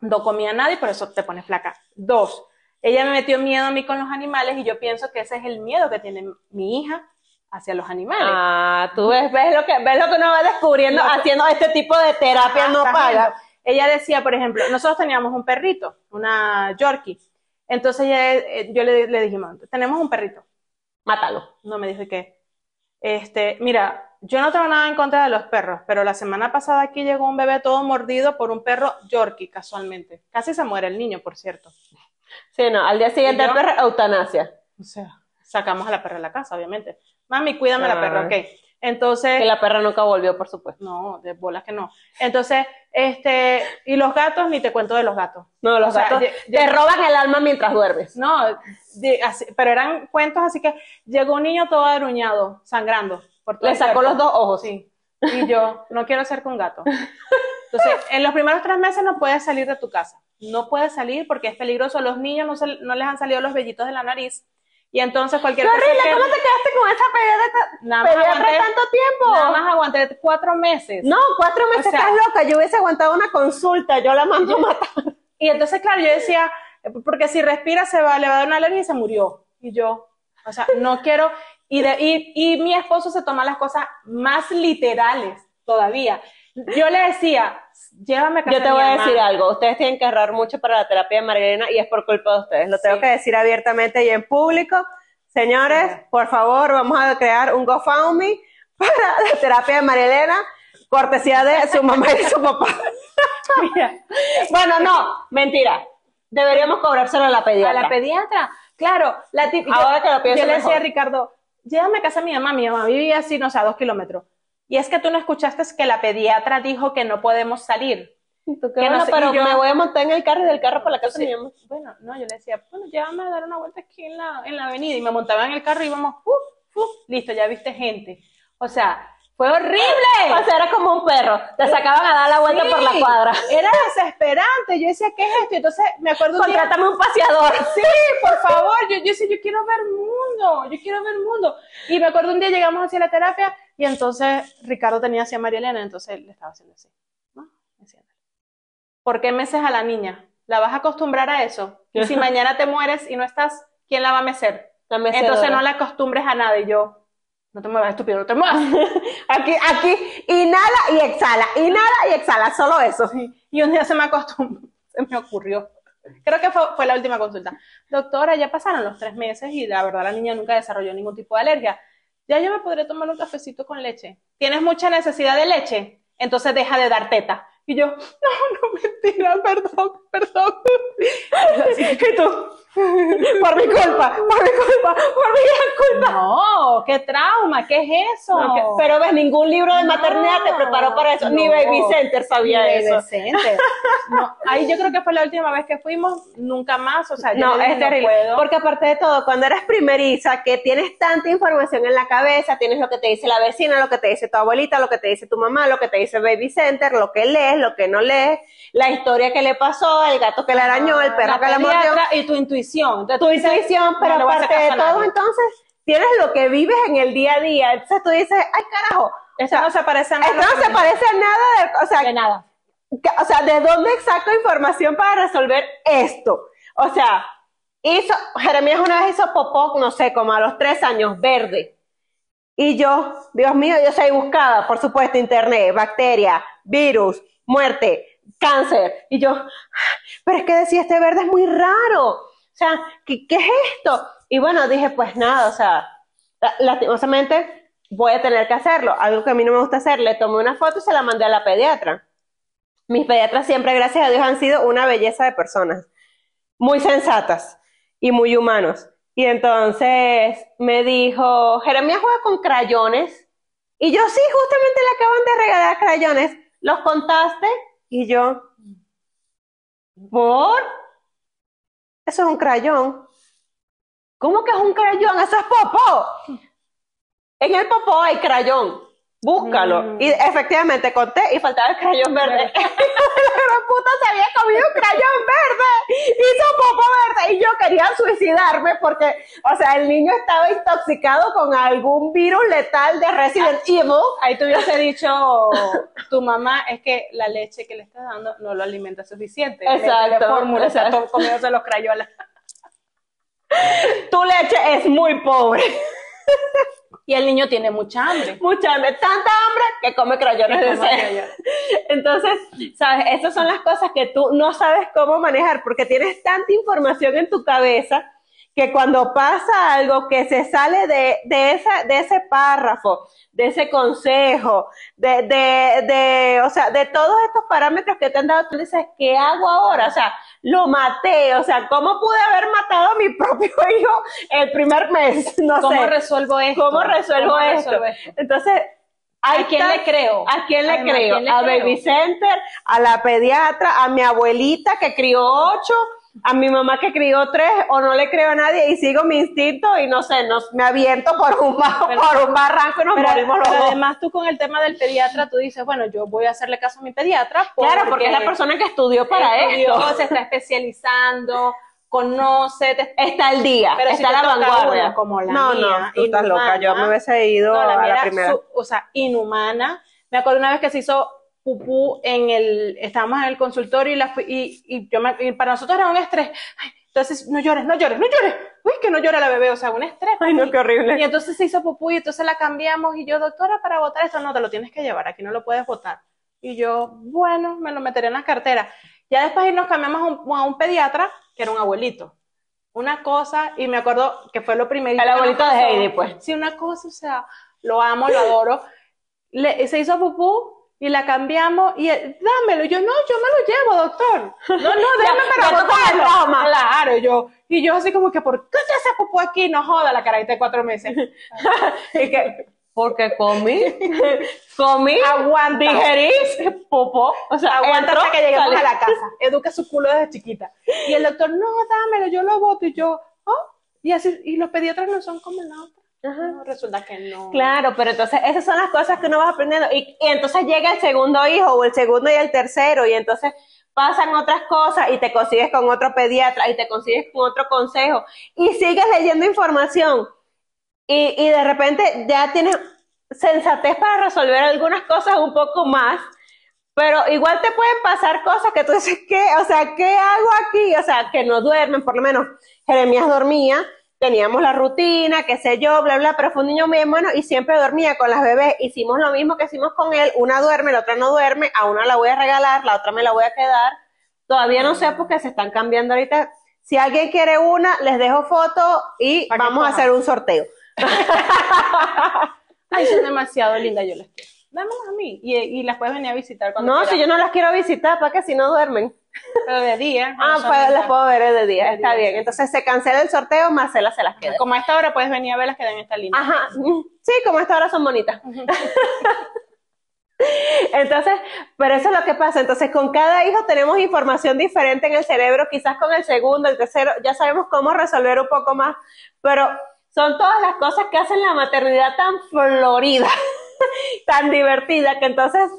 [SPEAKER 2] no comía nada y por eso te pones flaca. Dos, ella me metió miedo a mí con los animales y yo pienso que ese es el miedo que tiene mi hija hacia los animales.
[SPEAKER 1] Ah, tú ves, ves lo que ves lo que uno va descubriendo
[SPEAKER 2] Lo que-
[SPEAKER 1] haciendo este tipo de terapia no paga.
[SPEAKER 2] Ella decía, por ejemplo, nosotros teníamos un perrito, una Yorkie. Entonces ella, eh, yo le, le dijimos, tenemos un perrito.
[SPEAKER 1] Mátalo.
[SPEAKER 2] No me dijo que, este, mira, yo no tengo nada en contra de los perros, pero la semana pasada aquí llegó un bebé todo mordido por un perro Yorkie, casualmente. Casi se muere el niño, por cierto.
[SPEAKER 1] Sí, no, al día siguiente
[SPEAKER 2] ¿Y yo?
[SPEAKER 1] el perro, eutanasia.
[SPEAKER 2] O sea, sacamos a la perra de la casa, obviamente. Mami, cuídame la perra, ok. Entonces,
[SPEAKER 1] Que la perra nunca volvió, por supuesto.
[SPEAKER 2] no, de bolas que no. Entonces, este, y los gatos, ni te cuento de los gatos.
[SPEAKER 1] No, los
[SPEAKER 2] O
[SPEAKER 1] gatos te roban el alma mientras duermes.
[SPEAKER 2] No, de- así- pero eran cuentos así que llegó un niño todo aruñado, sangrando. Por todo
[SPEAKER 1] Le sacó los dos ojos.
[SPEAKER 2] Sí. Y yo, no quiero ser con gato. Entonces, en los primeros tres meses no puedes salir de tu casa. No puedes salir porque es peligroso. Los niños no, se- no les han salido los vellitos de la nariz. Y entonces
[SPEAKER 1] ¡Qué
[SPEAKER 2] cualquier cosa
[SPEAKER 1] horrible!
[SPEAKER 2] que-
[SPEAKER 1] ¿Cómo te quedaste con esa pediatra,
[SPEAKER 2] Nada más
[SPEAKER 1] pediatra
[SPEAKER 2] aguanté-
[SPEAKER 1] tanto tiempo?
[SPEAKER 2] Nada más aguanté cuatro meses.
[SPEAKER 1] No, cuatro meses
[SPEAKER 2] O sea-
[SPEAKER 1] estás loca. Yo hubiese aguantado una consulta. Yo la mando a matar.
[SPEAKER 2] Y entonces, claro, yo decía, porque si respira se va, le va a dar una alergia y se murió. Y yo, o sea, no quiero. Y, de, y, y mi esposo se toma las cosas más literales todavía. Yo le decía, llévame a casa
[SPEAKER 1] Yo te voy a decir algo, ustedes tienen que ahorrar mucho para la terapia de Marilena y es por culpa de ustedes, lo tengo
[SPEAKER 2] Sí.
[SPEAKER 1] que decir abiertamente y en público. Señores, por favor, vamos a crear un GoFundMe para la terapia de Marilena, cortesía de su mamá y su papá.
[SPEAKER 2] Mira,
[SPEAKER 1] Bueno, no, mentira. Deberíamos cobrárselo a la
[SPEAKER 2] a
[SPEAKER 1] pediatra.
[SPEAKER 2] la pediatra. Claro, la típica.
[SPEAKER 1] Ahora que lo pienso
[SPEAKER 2] Yo le decía
[SPEAKER 1] mejor.
[SPEAKER 2] a Ricardo, llévame a casa de mi mamá. Mi mamá vivía así, no sé, a dos kilómetros. Y es que tú no escuchaste que la pediatra dijo que no podemos salir.
[SPEAKER 1] Tú qué
[SPEAKER 2] que no
[SPEAKER 1] bueno,
[SPEAKER 2] sé,
[SPEAKER 1] pero
[SPEAKER 2] y yo-
[SPEAKER 1] me voy a montar en el carro y del carro para la casa de mi mamá.
[SPEAKER 2] Bueno, no, yo le decía, bueno, llévame a dar una vuelta aquí en la, en la avenida. Y me montaba en el carro y íbamos, ¡uf! ¡uf! listo, ya viste gente. O sea, fue horrible.
[SPEAKER 1] O sea, era como un perro, te sacaban a dar la vuelta por la
[SPEAKER 2] Sí,
[SPEAKER 1] cuadra.
[SPEAKER 2] Era desesperante. Yo decía, ¿qué es esto? Y Entonces me acuerdo un día.
[SPEAKER 1] Contrátame un paseador.
[SPEAKER 2] Sí, por favor. Yo, yo decía, yo quiero ver mundo. Yo quiero ver mundo. Y me acuerdo un día llegamos hacia la terapia y entonces Ricardo tenía hacia María Elena, entonces le estaba haciendo así. ¿Por qué meces a la niña? ¿La vas a acostumbrar a eso? Y si mañana te mueres y no estás, ¿quién la va a mecer?
[SPEAKER 1] La.
[SPEAKER 2] Entonces no la acostumbres a nada. Y yo, no te muevas, estúpido, no te muevas.
[SPEAKER 1] Aquí, aquí, inhala y exhala, inhala y exhala, solo eso.
[SPEAKER 2] Y un día se me acostumbró, se me ocurrió. Creo que fue, fue la última consulta. Doctora, ya pasaron los tres meses y la verdad la niña nunca desarrolló ningún tipo de alergia. Ya yo me podré tomar un cafecito con leche. ¿Tienes mucha necesidad de leche? Entonces deja de dar teta. Y yo, no, no, mentira, perdón, perdón.
[SPEAKER 1] Y tú, por mi culpa, por mi culpa, por mi gran culpa.
[SPEAKER 2] No, qué trauma, ¿qué es eso?
[SPEAKER 1] No, que- pero ves, ningún libro de maternidad te preparó para eso. Ni. Baby Center sabía
[SPEAKER 2] Ni
[SPEAKER 1] eso.
[SPEAKER 2] decente. No, ahí yo creo que fue la última vez que fuimos, nunca más, o sea, yo
[SPEAKER 1] No,
[SPEAKER 2] le dije,
[SPEAKER 1] es terrible.
[SPEAKER 2] puedo.
[SPEAKER 1] Porque aparte de todo, cuando eres primeriza, que tienes tanta información en la cabeza, tienes lo que te dice la vecina, lo que te dice tu abuelita, lo que te dice tu mamá, lo que te dice Baby Center, lo que lees, lo que no lees, la historia que le pasó, el gato que le arañó, el perro
[SPEAKER 2] La
[SPEAKER 1] que la mordió.
[SPEAKER 2] y tu intuición. Entonces,
[SPEAKER 1] tu intuición, pero
[SPEAKER 2] no
[SPEAKER 1] aparte de todo, entonces, tienes lo que vives en el día a día. Entonces tú dices, ay carajo,
[SPEAKER 2] Esto no se parece a nada.
[SPEAKER 1] esto no se parece a nada, de, o sea,
[SPEAKER 2] de nada.
[SPEAKER 1] que- o sea, ¿de dónde saco información para resolver esto? O sea, hizo, Jeremías una vez hizo popó, no sé, como a los tres años, verde. Y yo, Dios mío, yo soy buscada, por supuesto, internet, bacteria, virus, muerte, cáncer. Y yo, pero es que decía, este verde es muy raro. Sea, ¿qué, qué es esto? Y bueno, dije, pues nada, o sea, la- lastimosamente voy a tener que hacerlo. Algo que a mí no me gusta hacer, le tomé una foto y se la mandé a la pediatra. Mis pediatras siempre, gracias a Dios, han sido una belleza de personas, muy sensatas y muy humanos. Y entonces me dijo, Jeremías juega con crayones. Y yo, sí, justamente le acaban de regalar crayones. ¿Los contaste? Y yo, ¿por? Eso es un crayón. ¿Cómo que es un crayón? Eso es popó. En el popó hay crayón. Búscalo.
[SPEAKER 2] Mm.
[SPEAKER 1] Y efectivamente conté y faltaba el crayón verde. la gran puta se había comido un crayón verde. Hizo popó verde. Y yo quería suicidarme porque, o sea, el niño estaba intoxicado con algún virus letal de Resident Evil.
[SPEAKER 2] Ahí te hubiese dicho tu mamá, es que la leche que le estás dando no lo alimenta suficiente.
[SPEAKER 1] Exacto,
[SPEAKER 2] fórmula, o sea,
[SPEAKER 1] exacto.
[SPEAKER 2] to- comiéndose los crayolas.
[SPEAKER 1] Tu leche es muy pobre.
[SPEAKER 2] Y el niño tiene mucha hambre.
[SPEAKER 1] Mucha hambre, tanta hambre que come crayones de
[SPEAKER 2] crayones.
[SPEAKER 1] Entonces, sabes, esas son las cosas que tú no sabes cómo manejar porque tienes tanta información en tu cabeza que cuando pasa algo que se sale de, de, esa, de ese párrafo, de ese consejo, de, de, de, o sea, de todos estos parámetros que te han dado, tú dices, ¿qué hago ahora? O sea, lo maté, o sea, ¿cómo pude haber matado a mi propio hijo el primer mes? No
[SPEAKER 2] ¿Cómo
[SPEAKER 1] sé.
[SPEAKER 2] resuelvo esto?
[SPEAKER 1] ¿Cómo resuelvo
[SPEAKER 2] ¿Cómo
[SPEAKER 1] esto?
[SPEAKER 2] resuelvo esto?
[SPEAKER 1] Entonces,
[SPEAKER 2] ¿A quién le creo?
[SPEAKER 1] ¿A quién le
[SPEAKER 2] Además, ¿a
[SPEAKER 1] creo?
[SPEAKER 2] quién le
[SPEAKER 1] a
[SPEAKER 2] creo?
[SPEAKER 1] Baby Center, a la pediatra, a mi abuelita que crió ocho, a mi mamá que crió tres, o no le creo a nadie y sigo mi instinto y no sé, nos, me aviento por un,
[SPEAKER 2] Pero-
[SPEAKER 1] por un barranco y nos
[SPEAKER 2] Pero,
[SPEAKER 1] morimos los
[SPEAKER 2] pero
[SPEAKER 1] dos.
[SPEAKER 2] además tú con el tema del pediatra, tú dices, bueno, yo voy a hacerle caso a mi pediatra.
[SPEAKER 1] Claro, porque es la persona que estudió para
[SPEAKER 2] estudió,
[SPEAKER 1] esto.
[SPEAKER 2] se está especializando, conoce, te-
[SPEAKER 1] Está al día,
[SPEAKER 2] Pero
[SPEAKER 1] está a la vanguardia.
[SPEAKER 2] una como la
[SPEAKER 1] no,
[SPEAKER 2] mía,
[SPEAKER 1] no, tú estás loca. Yo me hubiese ido
[SPEAKER 2] No, la
[SPEAKER 1] a la
[SPEAKER 2] era
[SPEAKER 1] primera.
[SPEAKER 2] su- o sea, inhumana. Me acuerdo una vez que se hizo pupú en el, estábamos en el consultorio y, la, y, y yo me- y para nosotros era un estrés. Ay, Entonces, no llores, no llores, no llores. Uy, que no llora la bebé, o sea, un estrés.
[SPEAKER 1] Ay, no, qué horrible.
[SPEAKER 2] Y entonces se hizo pupú y entonces la cambiamos y yo, doctora, para votar esto, no, te lo tienes que llevar, aquí no lo puedes votar. Y yo, bueno, me lo meteré en la cartera. Ya después nos cambiamos a un, a un pediatra, que era un abuelito. Una cosa, y me acuerdo que fue lo primerito.
[SPEAKER 1] El abuelito de. Heidi, pues.
[SPEAKER 2] Sí, una cosa, o sea, lo amo, lo adoro. Le- se hizo pupú y la cambiamos y él, dámelo. Y yo, no, yo me lo llevo, doctor. No, no, déjame para botarlo. Claro, yo. Y yo así como que, ¿por qué te haces pupú aquí? No joda la carajita de cuatro meses.
[SPEAKER 1] Y que, porque comí, comí,
[SPEAKER 2] Aguanta.
[SPEAKER 1] digerí, popó, o sea,
[SPEAKER 2] Aguanta hasta que lleguemos a la casa. Educa su culo desde chiquita. Y el doctor, no, dámelo, yo lo voto. Y yo, oh. Y así, y los pediatras no son como la otra. No, resulta que no.
[SPEAKER 1] Claro, pero entonces esas son las cosas que uno va aprendiendo. Y, y entonces llega el segundo hijo o el segundo y el tercero y entonces pasan otras cosas y te consigues con otro pediatra y te consigues con otro consejo y sigues leyendo información y, y de repente ya tienes sensatez para resolver algunas cosas un poco más. Pero igual te pueden pasar cosas que tú dices, ¿qué? O sea, ¿qué hago aquí? O sea, que no duermen, por lo menos Jeremías dormía, teníamos la rutina, qué sé yo, bla, bla, pero fue un niño bien bueno y siempre dormía con las bebés. Hicimos lo mismo que hicimos con él, una duerme, la otra no duerme, a una la voy a regalar, la otra me la voy a quedar. Todavía no sé porque se están cambiando ahorita. Si alguien quiere una, les dejo foto y vamos a hacer un sorteo.
[SPEAKER 2] Ay, son demasiado lindas, yo las quiero. Dámelas a mí. Y, y las puedes venir a visitar cuando
[SPEAKER 1] No,
[SPEAKER 2] quieras.
[SPEAKER 1] si yo no las quiero visitar, ¿para qué? Si no duermen.
[SPEAKER 2] Pero de día.
[SPEAKER 1] Ah,
[SPEAKER 2] no
[SPEAKER 1] pues las puedo ver de día,
[SPEAKER 2] De
[SPEAKER 1] está
[SPEAKER 2] día,
[SPEAKER 1] bien.
[SPEAKER 2] sí.
[SPEAKER 1] Entonces se cancela el sorteo, Marcela se las queda.
[SPEAKER 2] Como a esta hora puedes venir a verlas que deben estar lindas.
[SPEAKER 1] Ajá, sí, como esta hora son bonitas. Entonces, pero eso es lo que pasa. Entonces, con cada hijo tenemos información diferente en el cerebro, quizás con el segundo, el tercero, ya sabemos cómo resolver un poco más, pero son todas las cosas que hacen la maternidad tan florida, tan divertida, que entonces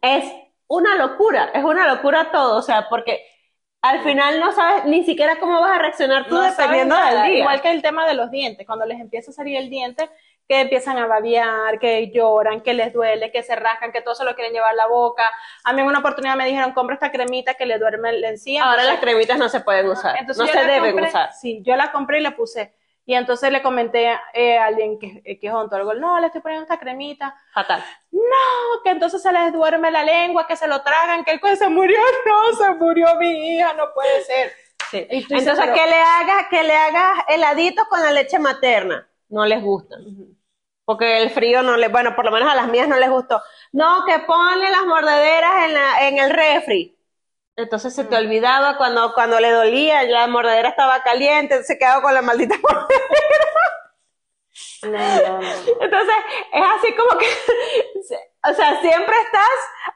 [SPEAKER 1] es una locura, es una locura todo, o sea, porque al final no sabes ni siquiera cómo vas a reaccionar tú
[SPEAKER 2] No
[SPEAKER 1] dependiendo del día.
[SPEAKER 2] Igual que el tema de los dientes, cuando les empieza a salir el diente, que empiezan a babear, que lloran, que les duele, que se rascan, que todo se lo quieren llevar a la boca. A mí en una oportunidad me dijeron, compra esta cremita que le duerme la encía.
[SPEAKER 1] Ahora
[SPEAKER 2] Entonces-
[SPEAKER 1] las cremitas no se pueden usar, no se
[SPEAKER 2] la
[SPEAKER 1] deben
[SPEAKER 2] compré-
[SPEAKER 1] usar.
[SPEAKER 2] Sí, yo la compré y le puse. Y entonces le comenté eh, a alguien que, eh, que es odontólogo, no, le estoy poniendo esta cremita.
[SPEAKER 1] Fatal.
[SPEAKER 2] No, que entonces se les duerme la lengua, que se lo tragan, que el se murió. No, se murió mi hija, no puede ser.
[SPEAKER 1] Sí. Entonces, que le hagas, que le hagas heladitos con la leche materna. No les gusta. Porque el frío no le, bueno, por lo menos a las mías no les gustó. No, que ponle las mordederas en, la, en el refri. Entonces se te olvidaba cuando, cuando le dolía, la mordedera estaba caliente, se quedaba con la maldita mordedera.
[SPEAKER 2] No, no, no.
[SPEAKER 1] Entonces, es así como que, o sea, siempre estás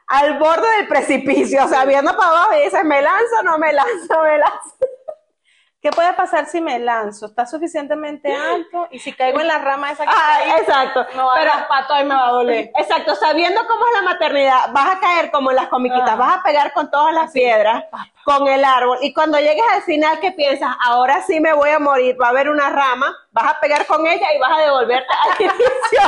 [SPEAKER 1] al borde del precipicio, o sea, viendo para abajo y dices, me lanzo, no me lanzo, me lanzo.
[SPEAKER 2] ¿Qué puede pasar si me lanzo? Está suficientemente alto y si caigo en la rama esa que
[SPEAKER 1] Ah, exacto.
[SPEAKER 2] me va a
[SPEAKER 1] Pero,
[SPEAKER 2] pato y me va a doler.
[SPEAKER 1] exacto, sabiendo cómo es la maternidad, vas a caer como en las comiquitas,
[SPEAKER 2] Ah.
[SPEAKER 1] vas a pegar con todas las piedras, con el árbol, y cuando llegues al final, ¿qué piensas? Ahora sí me voy a morir, va a haber una rama, vas a pegar con ella y vas a devolverte al inicio,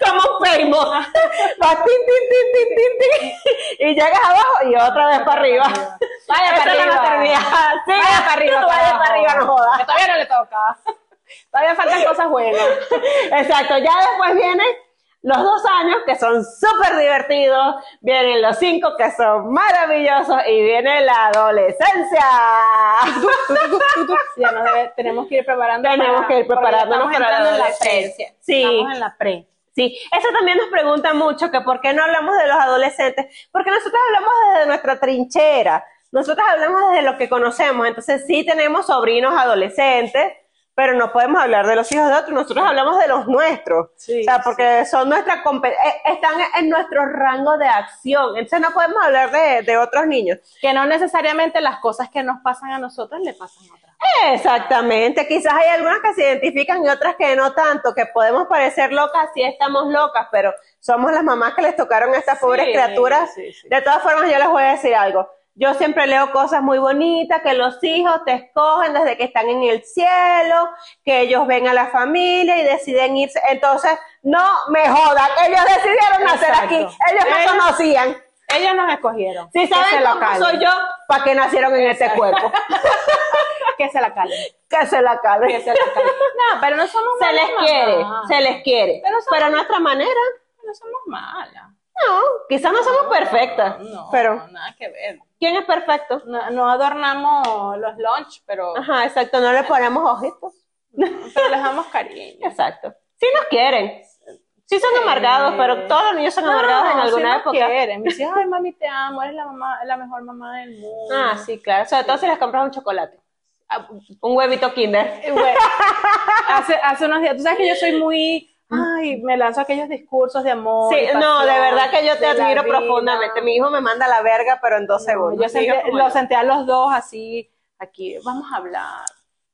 [SPEAKER 1] como un primo. Vas tin, tin, tin, tin, tin, tin, y llegas abajo y otra vez para arriba.
[SPEAKER 2] Vaya para arriba. Vaya para arriba,
[SPEAKER 1] vaya
[SPEAKER 2] para
[SPEAKER 1] arriba, no jodas.
[SPEAKER 2] Que todavía no le toca. Todavía faltan cosas buenas.
[SPEAKER 1] Exacto, ya después vienen los dos años que son súper divertidos, vienen los cinco que son maravillosos y viene la adolescencia.
[SPEAKER 2] Ya nos debe- tenemos que ir preparando.
[SPEAKER 1] Tenemos
[SPEAKER 2] para-
[SPEAKER 1] que ir preparándonos
[SPEAKER 2] estamos
[SPEAKER 1] para la
[SPEAKER 2] en
[SPEAKER 1] adolescencia.
[SPEAKER 2] pre.
[SPEAKER 1] Sí.
[SPEAKER 2] Estamos en la pre.
[SPEAKER 1] Sí, eso también nos pregunta mucho que por qué no hablamos de los adolescentes, porque nosotros hablamos desde nuestra trinchera, nosotros hablamos desde lo que conocemos, entonces sí tenemos sobrinos adolescentes, pero no podemos hablar de los hijos de otros, nosotros hablamos de los nuestros,
[SPEAKER 2] Sí,
[SPEAKER 1] o sea, porque son nuestra eh, están en nuestro rango de acción, entonces no podemos hablar de, de otros niños.
[SPEAKER 2] Que no necesariamente las cosas que nos pasan a nosotros le pasan a otras.
[SPEAKER 1] Exactamente, quizás hay algunas que se identifican y otras que no tanto, que podemos parecer locas, sí estamos locas, pero somos las mamás que les tocaron a estas pobres
[SPEAKER 2] Sí,
[SPEAKER 1] criaturas.
[SPEAKER 2] sí, sí.
[SPEAKER 1] De todas formas, yo les voy a decir algo. Yo siempre leo cosas muy bonitas, que los hijos te escogen desde que están en el cielo, que ellos ven a la familia y deciden irse. Entonces, no me jodan, ellos decidieron nacer aquí, ellos no
[SPEAKER 2] Ellos-
[SPEAKER 1] conocían.
[SPEAKER 2] Ellos nos escogieron.
[SPEAKER 1] Si
[SPEAKER 2] Que
[SPEAKER 1] saben cómo soy yo, ¿para qué nacieron en este cuerpo?
[SPEAKER 2] Que se la calen.
[SPEAKER 1] que se la calen.
[SPEAKER 2] Que se la calen. No, pero no somos
[SPEAKER 1] Se
[SPEAKER 2] malas
[SPEAKER 1] les quiere, se les quiere.
[SPEAKER 2] Pero
[SPEAKER 1] Pero, a nuestra manera.
[SPEAKER 2] No somos malas.
[SPEAKER 1] No, quizás no somos perfectas.
[SPEAKER 2] No,
[SPEAKER 1] pero,
[SPEAKER 2] nada que ver.
[SPEAKER 1] ¿quién es perfecto?
[SPEAKER 2] No, no adornamos los lunch, pero,
[SPEAKER 1] Ajá, exacto, no le ponemos ojitos.
[SPEAKER 2] pero les damos cariño.
[SPEAKER 1] Exacto. Sí nos quieren. Sí son amargados, pero todos los niños son amargados en
[SPEAKER 2] No,
[SPEAKER 1] alguna
[SPEAKER 2] sí nos
[SPEAKER 1] época.
[SPEAKER 2] quieren. Me dicen, ay, mami, te amo, eres la, mamá, la mejor mamá del mundo.
[SPEAKER 1] Ah, sí, claro. Sobre todo si les compras un chocolate. Ah, Un huevito kinder.
[SPEAKER 2] Bueno, hace, hace unos días, tú sabes que yo soy muy, ay, me lanzo aquellos discursos de amor.
[SPEAKER 1] Sí, no, de verdad que yo te
[SPEAKER 2] la
[SPEAKER 1] admiro profundamente. Mi hijo me manda la verga, pero en dos
[SPEAKER 2] No,
[SPEAKER 1] segundos.
[SPEAKER 2] yo senté, lo
[SPEAKER 1] yo.
[SPEAKER 2] senté a los dos así, aquí, vamos a hablar.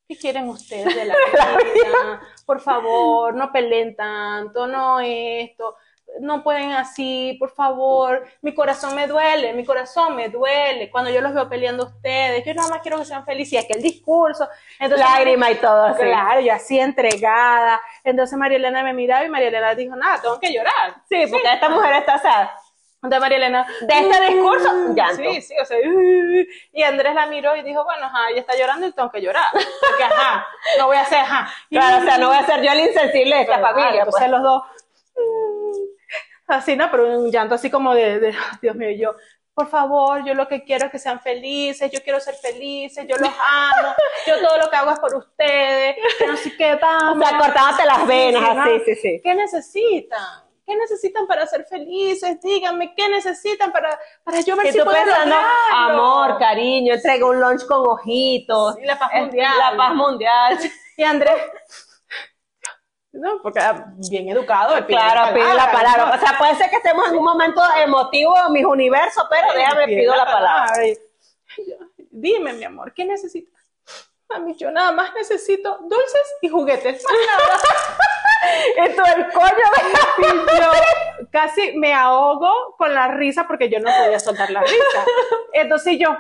[SPEAKER 2] ¿Qué quieren ustedes de la vida? Por favor, no peleen tanto, no esto, no pueden así, por favor. Mi corazón me duele, mi corazón me duele cuando yo los veo peleando a ustedes. Yo nada más quiero que sean felices y aquel discurso. Entonces,
[SPEAKER 1] Lágrima y todo.
[SPEAKER 2] Claro, yo así entregada. Entonces María Elena me miraba y María Elena dijo, nada, tengo que llorar.
[SPEAKER 1] Sí, porque esta mujer está sad.
[SPEAKER 2] Entonces María Elena,
[SPEAKER 1] De este discurso, llanto.
[SPEAKER 2] Sí, sí, o sea, "Uh", y Andrés la miró y dijo, bueno, ajá, ella está llorando y tengo que llorar. Porque, ajá, no voy a hacer, ajá.
[SPEAKER 1] Claro, o sea, no voy a ser yo el insensible de esta familia.
[SPEAKER 2] Entonces
[SPEAKER 1] pues.
[SPEAKER 2] los dos, "Mm", así, ¿no? Pero un llanto así como de, de, Dios mío, yo, por favor, yo lo que quiero es que sean felices, yo quiero ser felices, yo los amo, yo todo lo que hago es por ustedes, que no sé qué,
[SPEAKER 1] O
[SPEAKER 2] vamos.
[SPEAKER 1] sea, cortándote las venas,
[SPEAKER 2] Sí, sí,
[SPEAKER 1] así, sí, sí.
[SPEAKER 2] ¿Qué necesitan? ¿Qué necesitan para ser felices? Díganme, ¿qué necesitan para, para yo ver
[SPEAKER 1] Y
[SPEAKER 2] si
[SPEAKER 1] tú
[SPEAKER 2] puedo
[SPEAKER 1] pensando, amor, cariño, entrega un lunch con ojitos.
[SPEAKER 2] Sí, la paz
[SPEAKER 1] Eh,
[SPEAKER 2] mundial.
[SPEAKER 1] La paz mundial.
[SPEAKER 2] Y Andrés, no, porque era bien educado.
[SPEAKER 1] Claro, pide la palabra.
[SPEAKER 2] ¿no?
[SPEAKER 1] O sea, puede ser que estemos en un momento emotivo en mis universos, pero déjame, pido la palabra.
[SPEAKER 2] Dime, mi amor, ¿qué necesitas? Mami, yo nada más necesito dulces y juguetes, más nada.
[SPEAKER 1] Tú, el coño
[SPEAKER 2] yo casi me ahogo con la risa porque yo no podía soltar la risa. Entonces yo,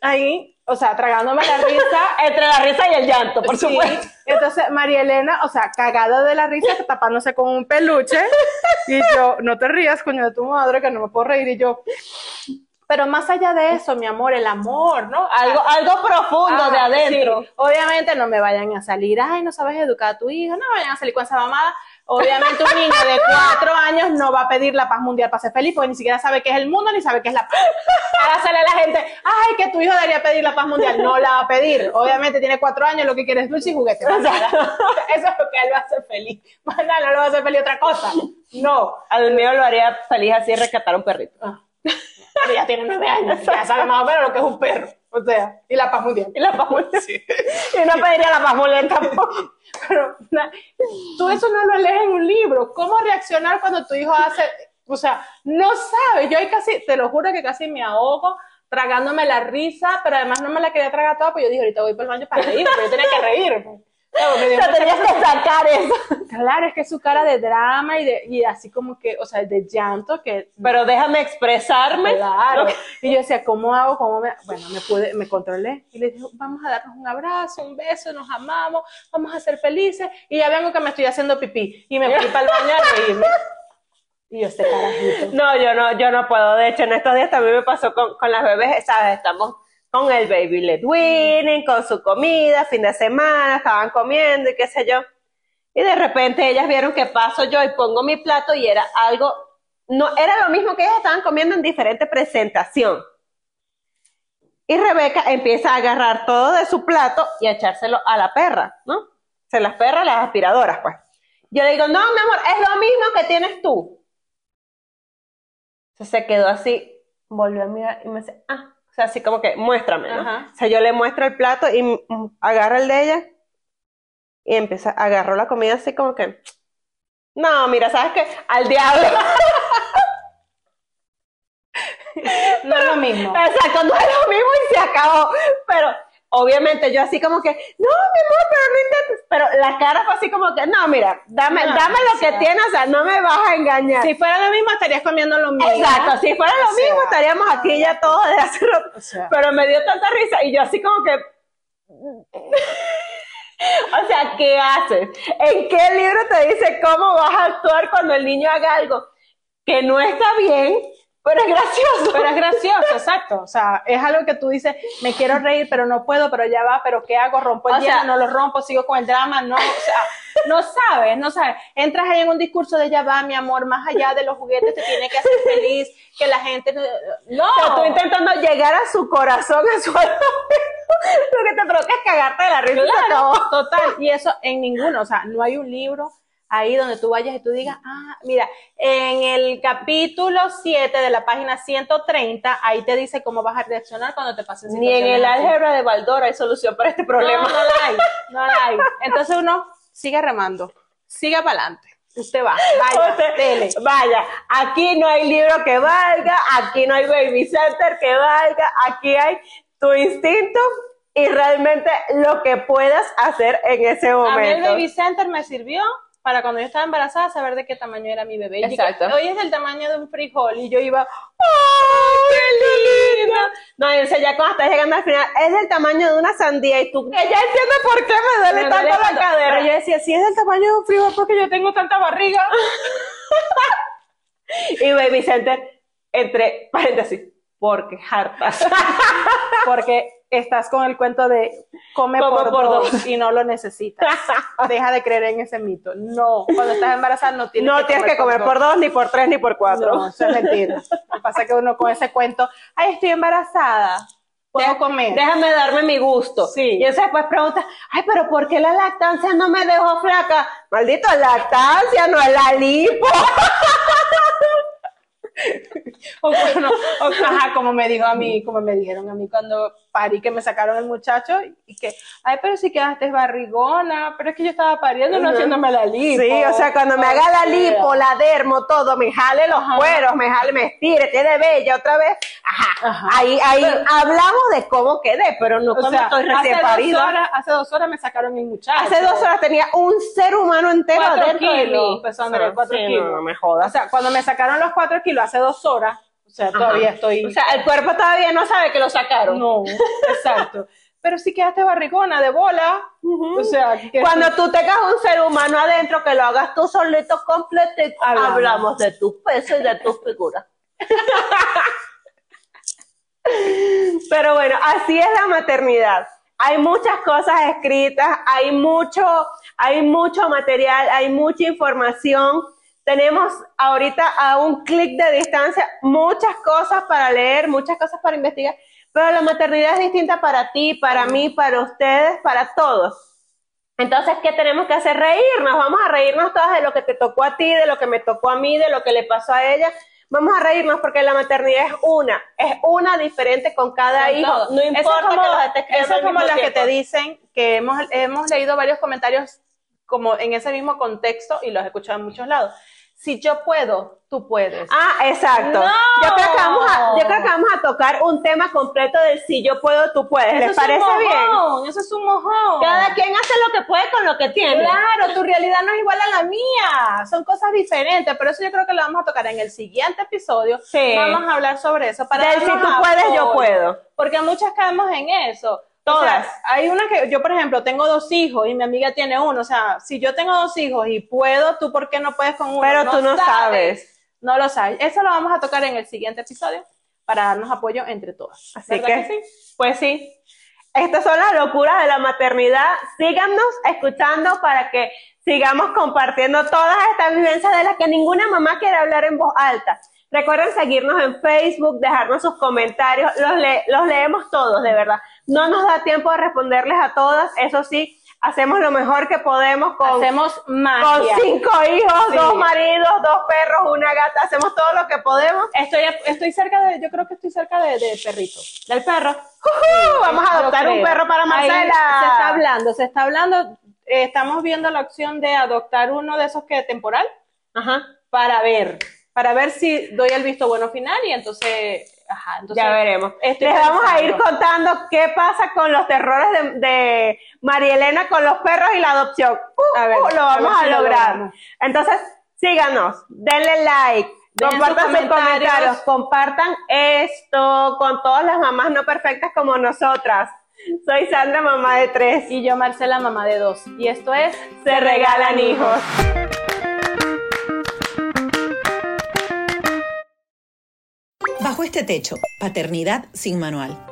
[SPEAKER 2] ahí, o sea, tragándome la risa.
[SPEAKER 1] Entre la risa y el llanto, por
[SPEAKER 2] Sí.
[SPEAKER 1] supuesto.
[SPEAKER 2] Entonces María Elena, o sea, cagada de la risa, tapándose con un peluche. Y yo, no te rías, coño, de tu madre, que no me puedo reír. Y yo, pero más allá de eso, mi amor, el amor, ¿no?
[SPEAKER 1] Algo, algo profundo
[SPEAKER 2] Ah,
[SPEAKER 1] de adentro.
[SPEAKER 2] sí. Obviamente no me vayan a salir, ay, no sabes educar a tu hijo, no vayan a salir con esa mamada. Obviamente un niño de cuatro años no va a pedir la paz mundial para ser feliz porque ni siquiera sabe qué es el mundo ni sabe qué es la paz. Ahora sale la gente, ay, que tu hijo debería pedir la paz mundial. No la va a pedir. Obviamente tiene cuatro años, lo que quiere es dulce y juguete. Eso es lo que él va a hacer feliz. Más nada, no lo va a hacer feliz otra cosa. No.
[SPEAKER 1] Al mío lo haría feliz así rescatar a un perrito.
[SPEAKER 2] Ah. Pero ya tiene nueve años, ya sabe más o menos lo que es un perro. O sea, y la paz mundial.
[SPEAKER 1] Y la paz mundial. Y no pediría la paz mundial tampoco.
[SPEAKER 2] Pero na- tú eso no lo lees en un libro. ¿Cómo reaccionar cuando tu hijo hace, o sea, no sabes? Yo ahí casi, te lo juro que casi me ahogo tragándome la risa, pero además no me la quería tragar toda, pues yo dije, ahorita voy por el baño para reír, pero yo tenía que reír. pues.
[SPEAKER 1] O sea, tenías que sacar eso.
[SPEAKER 2] Claro, es que su cara de drama y, de, y así como que, o sea, de llanto que
[SPEAKER 1] Pero déjame expresarme.
[SPEAKER 2] Claro. Y yo decía, ¿cómo hago? ¿Cómo me...? Bueno, me pude, me controlé. Y le dije, vamos a darnos un abrazo, un beso, nos amamos, vamos a ser felices. Y ya vengo que me estoy haciendo pipí. Y me fui para el baño a reírme. Y yo, este carajito.
[SPEAKER 1] No, yo no, yo no puedo. De hecho, en estos días también me pasó con, con las bebés, ¿sabes? Estamos con el baby led con su comida, fin de semana, estaban comiendo y qué sé yo. Y de repente ellas vieron que paso yo y pongo mi plato y era algo, no, era lo mismo que ellas estaban comiendo en diferente presentación. Y Rebeca empieza a agarrar todo de su plato y a echárselo a la perra, ¿no? Se las perras, las aspiradoras, pues. Yo le digo, no, mi amor, es lo mismo que tienes tú. Entonces se quedó así, volvió a mirar y me dice, ah, o sea, así como que muéstrame, ¿no?
[SPEAKER 2] Ajá.
[SPEAKER 1] O sea, yo le muestro el plato y mm, agarra el de ella y empieza, agarró la comida así como que, no, mira, ¿sabes qué? Al diablo.
[SPEAKER 2] No es lo mismo.
[SPEAKER 1] Exacto, no es lo mismo y se acabó. Pero obviamente yo así como que, no, mi amor, pero no intentes. Pero la cara fue así como que, no, mira, dame,
[SPEAKER 2] No,
[SPEAKER 1] dame lo que
[SPEAKER 2] sea.
[SPEAKER 1] tiene, o sea, no me vas a engañar.
[SPEAKER 2] Si fuera lo mismo, estarías comiendo lo mismo.
[SPEAKER 1] Exacto, si fuera lo
[SPEAKER 2] O sea,
[SPEAKER 1] mismo estaríamos aquí ya todos de hace rato.
[SPEAKER 2] O sea,
[SPEAKER 1] Pero me dio tanta risa y yo así como que... O sea, ¿qué haces? ¿En qué libro te dice cómo vas a actuar cuando el niño haga algo que no está bien, Pero es gracioso.
[SPEAKER 2] Pero es gracioso, exacto. O sea, es algo que tú dices, me quiero reír, pero no puedo, pero ya va, pero ¿qué hago? ¿Rompo el
[SPEAKER 1] O sea-
[SPEAKER 2] hielo? ¿No lo rompo? ¿Sigo con el drama? No, o sea, no sabes, no sabes. Entras ahí en un discurso de ya va, mi amor, más allá de los juguetes, te tiene que hacer feliz, que la gente... No,
[SPEAKER 1] O sea, tú intentando llegar a su corazón, a su alma. Lo que te provoca es cagarte de la risa.
[SPEAKER 2] Claro, total. Y eso en ninguno, o sea, no hay un libro ahí donde tú vayas y tú digas, ah, mira, en el capítulo 7 de la página 130, ahí te dice cómo vas a reaccionar cuando te pasen
[SPEAKER 1] Ni en el álgebra de Baldor hay solución para este problema.
[SPEAKER 2] No, no la hay, no la hay. Entonces uno sigue remando, siga para adelante. Usted va, vaya.
[SPEAKER 1] Vaya, aquí no hay libro que valga, aquí no hay baby center que valga, aquí hay tu instinto y realmente lo que puedas hacer en ese
[SPEAKER 2] A mí el
[SPEAKER 1] momento.
[SPEAKER 2] Baby Center me sirvió para cuando yo estaba embarazada saber de qué tamaño era mi bebé.
[SPEAKER 1] Exacto.
[SPEAKER 2] Hoy es del tamaño de un frijol y yo iba, ¡ay, qué linda!
[SPEAKER 1] No, y o sea, ya cuando estás llegando al final, es del tamaño de una sandía y tú, ya entiendo por qué me duele
[SPEAKER 2] Me
[SPEAKER 1] tanto la cadera.
[SPEAKER 2] Pero yo decía, si es del tamaño de un frijol porque yo tengo tanta barriga.
[SPEAKER 1] Y baby center, entre paréntesis, porque hartas.
[SPEAKER 2] Porque estás con el cuento de come
[SPEAKER 1] Come
[SPEAKER 2] por,
[SPEAKER 1] por
[SPEAKER 2] dos,
[SPEAKER 1] dos.
[SPEAKER 2] y no lo necesitas. Deja de creer en ese mito. No, cuando estás embarazada no tienes
[SPEAKER 1] no
[SPEAKER 2] que
[SPEAKER 1] tienes que comer por dos, ni por tres, ni por cuatro.
[SPEAKER 2] No, eso es mentira. Lo que pasa es que uno con ese cuento, ay, estoy embarazada, puedo
[SPEAKER 1] Deja-
[SPEAKER 2] comer.
[SPEAKER 1] Déjame darme mi gusto.
[SPEAKER 2] Sí.
[SPEAKER 1] Y entonces después pregunta, ay, pero ¿por qué la lactancia no me dejó flaca? Maldito, lactancia, no es la lipo.
[SPEAKER 2] O, bueno, o, ajá, como me dijo a mí, como me dijeron a mí cuando parí que me sacaron el muchacho y que, ay, pero si quedaste barrigona, pero es que yo estaba pariendo, no haciéndome la lipo.
[SPEAKER 1] Sí, o sea, cuando me haga la lipo, la dermo, todo, me jale los
[SPEAKER 2] Ajá.
[SPEAKER 1] cueros, me jale, me estire, quede bella otra vez. Ajá.
[SPEAKER 2] Ajá.
[SPEAKER 1] Ahí, ahí
[SPEAKER 2] Pero-
[SPEAKER 1] hablamos de cómo quedé, pero no
[SPEAKER 2] O
[SPEAKER 1] cuando
[SPEAKER 2] sea,
[SPEAKER 1] estoy
[SPEAKER 2] hace
[SPEAKER 1] recién
[SPEAKER 2] dos,
[SPEAKER 1] parida.
[SPEAKER 2] horas, hace dos horas me sacaron el muchacho.
[SPEAKER 1] Hace dos horas tenía un ser humano entero dentro de mí.
[SPEAKER 2] pesó
[SPEAKER 1] sí,
[SPEAKER 2] kilos.
[SPEAKER 1] No, no me
[SPEAKER 2] O
[SPEAKER 1] jodas.
[SPEAKER 2] sea, cuando me sacaron los cuatro kilos hace dos horas, o sea, todavía estoy...
[SPEAKER 1] O sea, el cuerpo todavía no sabe que lo sacaron.
[SPEAKER 2] no, exacto. Pero si quedaste barrigona de bola, o sea... que-
[SPEAKER 1] Cuando tú tengas un ser humano adentro, que lo hagas tú solito, completo,
[SPEAKER 2] Hablamos.
[SPEAKER 1] hablamos de tu peso y de tu figura. Pero bueno, así es la maternidad. Hay muchas cosas escritas, hay mucho, hay mucho material, hay mucha información. Tenemos ahorita a un clic de distancia muchas cosas para leer, muchas cosas para investigar, pero la maternidad es distinta para ti, para mí, para ustedes, para todos. Entonces, ¿qué tenemos que hacer? Reírnos, vamos a reírnos todas de lo que te tocó a ti, de lo que me tocó a mí, de lo que le pasó a ella. Vamos a reírnos porque la maternidad es una, es una diferente con cada
[SPEAKER 2] Con
[SPEAKER 1] hijo.
[SPEAKER 2] todo.
[SPEAKER 1] No
[SPEAKER 2] Eso
[SPEAKER 1] importa
[SPEAKER 2] es como,
[SPEAKER 1] que los estés
[SPEAKER 2] eso es como las que te dicen que hemos, hemos leído varios comentarios como en ese mismo contexto y los he escuchado en muchos lados. Si yo puedo, tú puedes.
[SPEAKER 1] Ah, exacto.
[SPEAKER 2] No.
[SPEAKER 1] Yo, creo que vamos a, yo creo que vamos a tocar un tema completo del si yo puedo, tú puedes. ¿Les
[SPEAKER 2] Eso es un
[SPEAKER 1] parece bien?
[SPEAKER 2] mojón, Eso es un mojón.
[SPEAKER 1] Cada quien hace lo que puede con lo que tiene.
[SPEAKER 2] Claro, tu realidad no es igual a la mía, son cosas diferentes, pero eso yo creo que lo vamos a tocar en el siguiente episodio.
[SPEAKER 1] Sí.
[SPEAKER 2] Vamos a hablar sobre eso. Para
[SPEAKER 1] Del si tú puedes, yo puedo.
[SPEAKER 2] Porque muchas caemos en eso. O
[SPEAKER 1] Todas.
[SPEAKER 2] sea, hay una que, yo por ejemplo, tengo dos hijos y mi amiga tiene uno. O sea, si yo tengo dos hijos y puedo, tú por qué no puedes con uno.
[SPEAKER 1] Pero tú no sabes.
[SPEAKER 2] No lo sabes. Eso lo vamos a tocar en el siguiente episodio para darnos apoyo entre todas.
[SPEAKER 1] Así
[SPEAKER 2] ¿Verdad
[SPEAKER 1] que,
[SPEAKER 2] sí?
[SPEAKER 1] pues sí. Estas son las locuras de la maternidad. Síganos escuchando para que sigamos compartiendo todas estas vivencias de las que ninguna mamá quiere hablar en voz alta. Recuerden seguirnos en Facebook, dejarnos sus comentarios, los, le- los leemos todos, de verdad. No nos da tiempo de responderles a todas, eso sí, hacemos lo mejor que podemos con,
[SPEAKER 2] Hacemos
[SPEAKER 1] con
[SPEAKER 2] magia.
[SPEAKER 1] cinco hijos,
[SPEAKER 2] Sí.
[SPEAKER 1] dos maridos, dos perros, una gata, hacemos todo lo que podemos.
[SPEAKER 2] Estoy, estoy cerca de, yo creo que estoy cerca de, de perrito.
[SPEAKER 1] Del perro. ¡Jujú! Vamos a adoptar un perro para Marcela.
[SPEAKER 2] Se está hablando, se está hablando. eh, estamos viendo la opción de adoptar uno de esos que temporal
[SPEAKER 1] Ajá.
[SPEAKER 2] para ver, para ver si doy el visto bueno final y entonces, ajá, entonces
[SPEAKER 1] Ya veremos. Les vamos a ir contando qué pasa con los terrores de, de María Elena con los perros y la adopción. Uh,
[SPEAKER 2] A ver,
[SPEAKER 1] uh, lo vamos a,
[SPEAKER 2] si
[SPEAKER 1] lograr. Entonces, síganos, denle like, compartan
[SPEAKER 2] sus
[SPEAKER 1] sus comentarios.
[SPEAKER 2] comentarios.
[SPEAKER 1] compartan esto con todas las mamás no perfectas como nosotras. Soy Sandra, mamá de tres.
[SPEAKER 2] Y yo, Marcela, mamá de dos. Y esto es
[SPEAKER 1] Se regalan hijos.
[SPEAKER 4] Bajo este techo, Paternidad sin Manual.